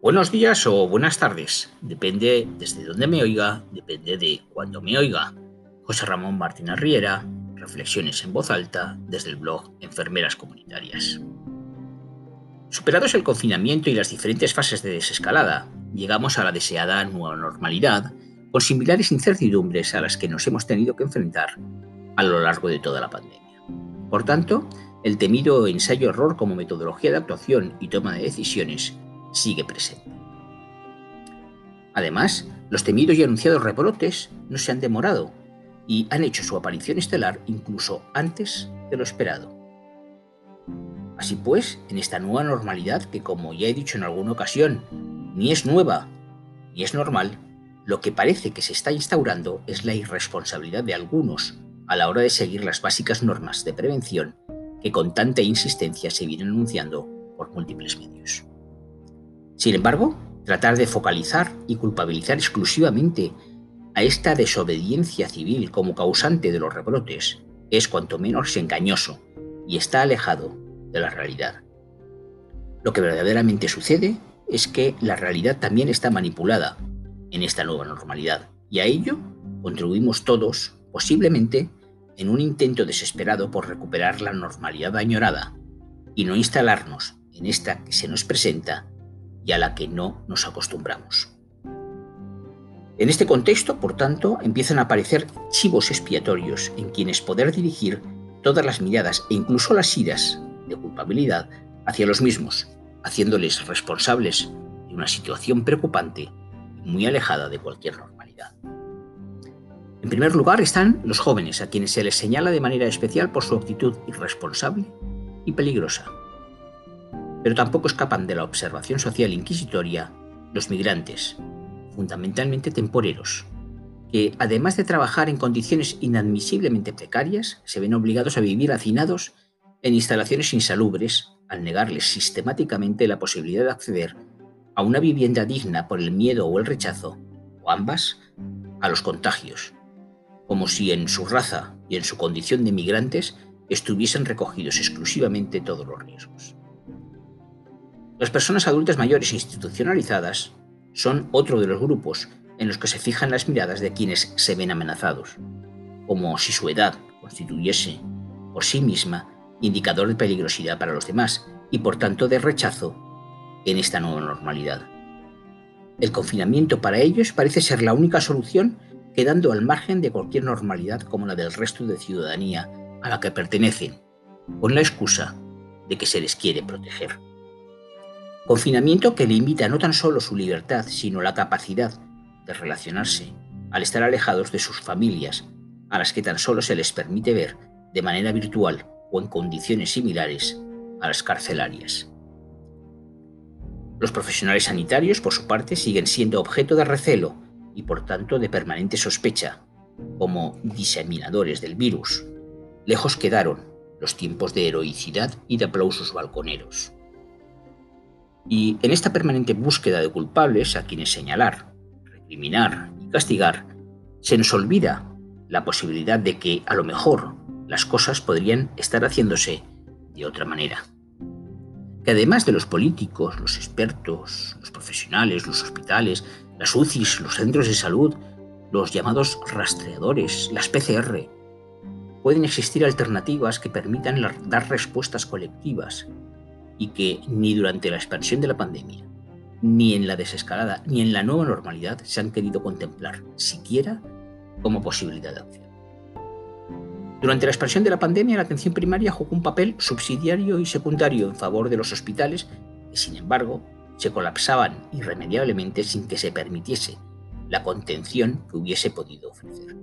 Buenos días o buenas tardes, depende desde dónde me oiga, depende de cuándo me oiga. José Ramón Martínez Riera, reflexiones en voz alta desde el blog Enfermeras Comunitarias. Superados el confinamiento y las diferentes fases de desescalada, llegamos a la deseada nueva normalidad con similares incertidumbres a las que nos hemos tenido que enfrentar a lo largo de toda la pandemia. Por tanto, el temido ensayo-error como metodología de actuación y toma de decisiones sigue presente. Además, los temidos y anunciados rebrotes no se han demorado y han hecho su aparición estelar incluso antes de lo esperado. Así pues, en esta nueva normalidad que, como ya he dicho en alguna ocasión, ni es nueva ni es normal, lo que parece que se está instaurando es la irresponsabilidad de algunos a la hora de seguir las básicas normas de prevención que con tanta insistencia se vienen anunciando por múltiples medios. Sin embargo, tratar de focalizar y culpabilizar exclusivamente a esta desobediencia civil como causante de los rebrotes es cuanto menos engañoso y está alejado de la realidad. Lo que verdaderamente sucede es que la realidad también está manipulada en esta nueva normalidad y a ello contribuimos todos, posiblemente, en un intento desesperado por recuperar la normalidad añorada y no instalarnos en esta que se nos presenta y a la que no nos acostumbramos. En este contexto, por tanto, empiezan a aparecer chivos expiatorios en quienes poder dirigir todas las miradas e incluso las iras de culpabilidad hacia los mismos, haciéndoles responsables de una situación preocupante y muy alejada de cualquier normalidad. En primer lugar están los jóvenes, a quienes se les señala de manera especial por su actitud irresponsable y peligrosa pero tampoco escapan de la observación social inquisitoria los migrantes, fundamentalmente temporeros, que además de trabajar en condiciones inadmisiblemente precarias, se ven obligados a vivir hacinados en instalaciones insalubres al negarles sistemáticamente la posibilidad de acceder a una vivienda digna por el miedo o el rechazo, o ambas, a los contagios, como si en su raza y en su condición de migrantes estuviesen recogidos exclusivamente todos los riesgos. Las personas adultas mayores institucionalizadas son otro de los grupos en los que se fijan las miradas de quienes se ven amenazados, como si su edad constituyese por sí misma indicador de peligrosidad para los demás y por tanto de rechazo en esta nueva normalidad. El confinamiento para ellos parece ser la única solución quedando al margen de cualquier normalidad como la del resto de ciudadanía a la que pertenecen, con la excusa de que se les quiere proteger. Confinamiento que limita no tan solo su libertad, sino la capacidad de relacionarse, al estar alejados de sus familias, a las que tan solo se les permite ver de manera virtual o en condiciones similares a las carcelarias. Los profesionales sanitarios, por su parte, siguen siendo objeto de recelo y por tanto de permanente sospecha, como diseminadores del virus. Lejos quedaron los tiempos de heroicidad y de aplausos balconeros. Y en esta permanente búsqueda de culpables a quienes señalar, recriminar y castigar, se nos olvida la posibilidad de que a lo mejor las cosas podrían estar haciéndose de otra manera. Que además de los políticos, los expertos, los profesionales, los hospitales, las UCIs, los centros de salud, los llamados rastreadores, las PCR, pueden existir alternativas que permitan dar respuestas colectivas y que ni durante la expansión de la pandemia, ni en la desescalada, ni en la nueva normalidad se han querido contemplar siquiera como posibilidad de acción. Durante la expansión de la pandemia, la atención primaria jugó un papel subsidiario y secundario en favor de los hospitales que, sin embargo, se colapsaban irremediablemente sin que se permitiese la contención que hubiese podido ofrecer.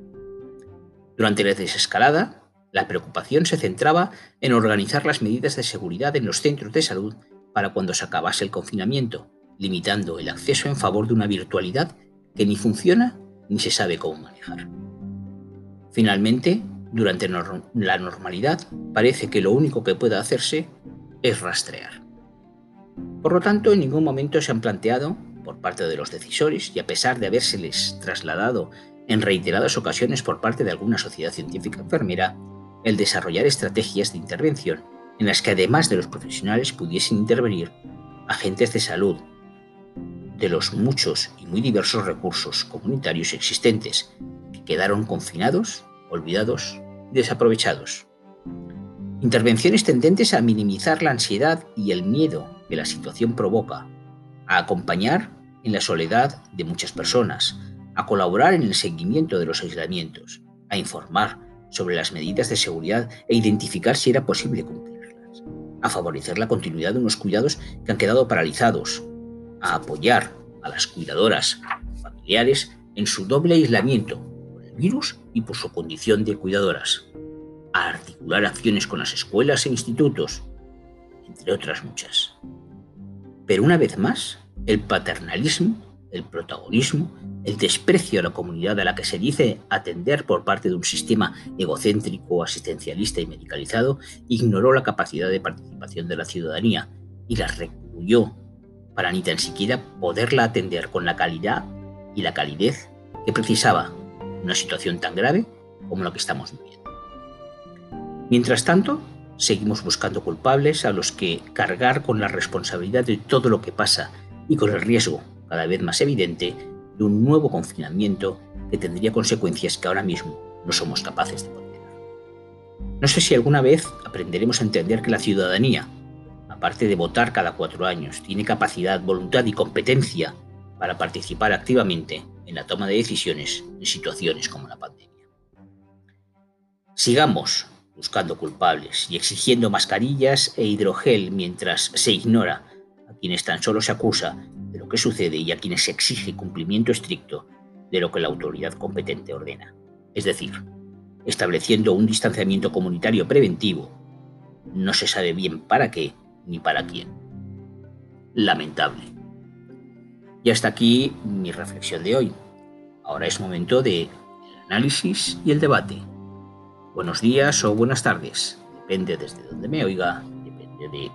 Durante la desescalada, la preocupación se centraba en organizar las medidas de seguridad en los centros de salud para cuando se acabase el confinamiento, limitando el acceso en favor de una virtualidad que ni funciona ni se sabe cómo manejar. Finalmente, durante la normalidad, parece que lo único que puede hacerse es rastrear. Por lo tanto, en ningún momento se han planteado, por parte de los decisores, y a pesar de habérseles trasladado en reiteradas ocasiones por parte de alguna sociedad científica enfermera, el desarrollar estrategias de intervención en las que además de los profesionales pudiesen intervenir agentes de salud, de los muchos y muy diversos recursos comunitarios existentes que quedaron confinados, olvidados y desaprovechados. Intervenciones tendentes a minimizar la ansiedad y el miedo que la situación provoca, a acompañar en la soledad de muchas personas, a colaborar en el seguimiento de los aislamientos, a informar sobre las medidas de seguridad e identificar si era posible cumplirlas, a favorecer la continuidad de unos cuidados que han quedado paralizados, a apoyar a las cuidadoras familiares en su doble aislamiento por el virus y por su condición de cuidadoras, a articular acciones con las escuelas e institutos, entre otras muchas. Pero una vez más, el paternalismo, el protagonismo, el desprecio a la comunidad a la que se dice atender por parte de un sistema egocéntrico, asistencialista y medicalizado, ignoró la capacidad de participación de la ciudadanía y la recluyó para ni tan siquiera poderla atender con la calidad y la calidez que precisaba una situación tan grave como la que estamos viviendo. Mientras tanto, seguimos buscando culpables a los que cargar con la responsabilidad de todo lo que pasa y con el riesgo cada vez más evidente de un nuevo confinamiento que tendría consecuencias que ahora mismo no somos capaces de ponderar. No sé si alguna vez aprenderemos a entender que la ciudadanía, aparte de votar cada cuatro años, tiene capacidad, voluntad y competencia para participar activamente en la toma de decisiones en situaciones como la pandemia. Sigamos buscando culpables y exigiendo mascarillas e hidrogel mientras se ignora a quienes tan solo se acusa de lo que sucede y a quienes se exige cumplimiento estricto de lo que la autoridad competente ordena. Es decir, estableciendo un distanciamiento comunitario preventivo, no se sabe bien para qué ni para quién. Lamentable. Y hasta aquí mi reflexión de hoy. Ahora es momento de análisis y el debate. Buenos días o buenas tardes. Depende desde donde me oiga, depende de